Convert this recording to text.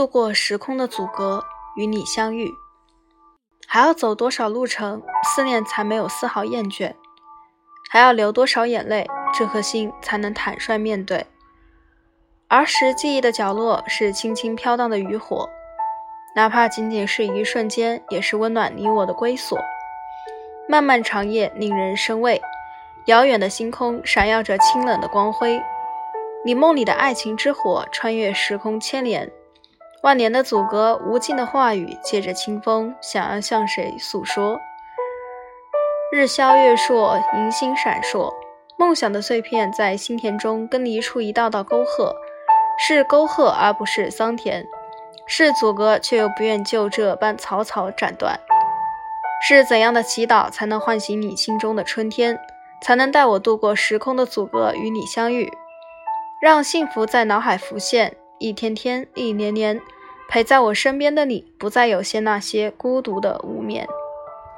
渡过时空的阻隔，与你相遇。还要走多少路程，思念才没有丝毫厌倦？还要流多少眼泪，这颗心才能坦率面对？儿时记忆的角落是轻轻飘荡的渔火，哪怕仅仅是一瞬间，也是温暖你我的归所。漫漫长夜令人生畏，遥远的星空闪耀着清冷的光辉。你梦里的爱情之火，穿越时空牵连，万年的阻隔，无尽的话语，借着清风，想要向谁诉说？日消月烁，银星闪烁，梦想的碎片在心田中耕犁出一道道沟壑，是沟壑而不是桑田，是阻隔却又不愿就这般草草斩断。是怎样的祈祷才能唤醒你心中的春天，才能带我度过时空的阻隔，与你相遇？让幸福在脑海浮现，一天天，一年年，陪在我身边的你，不再有些那些孤独的无眠。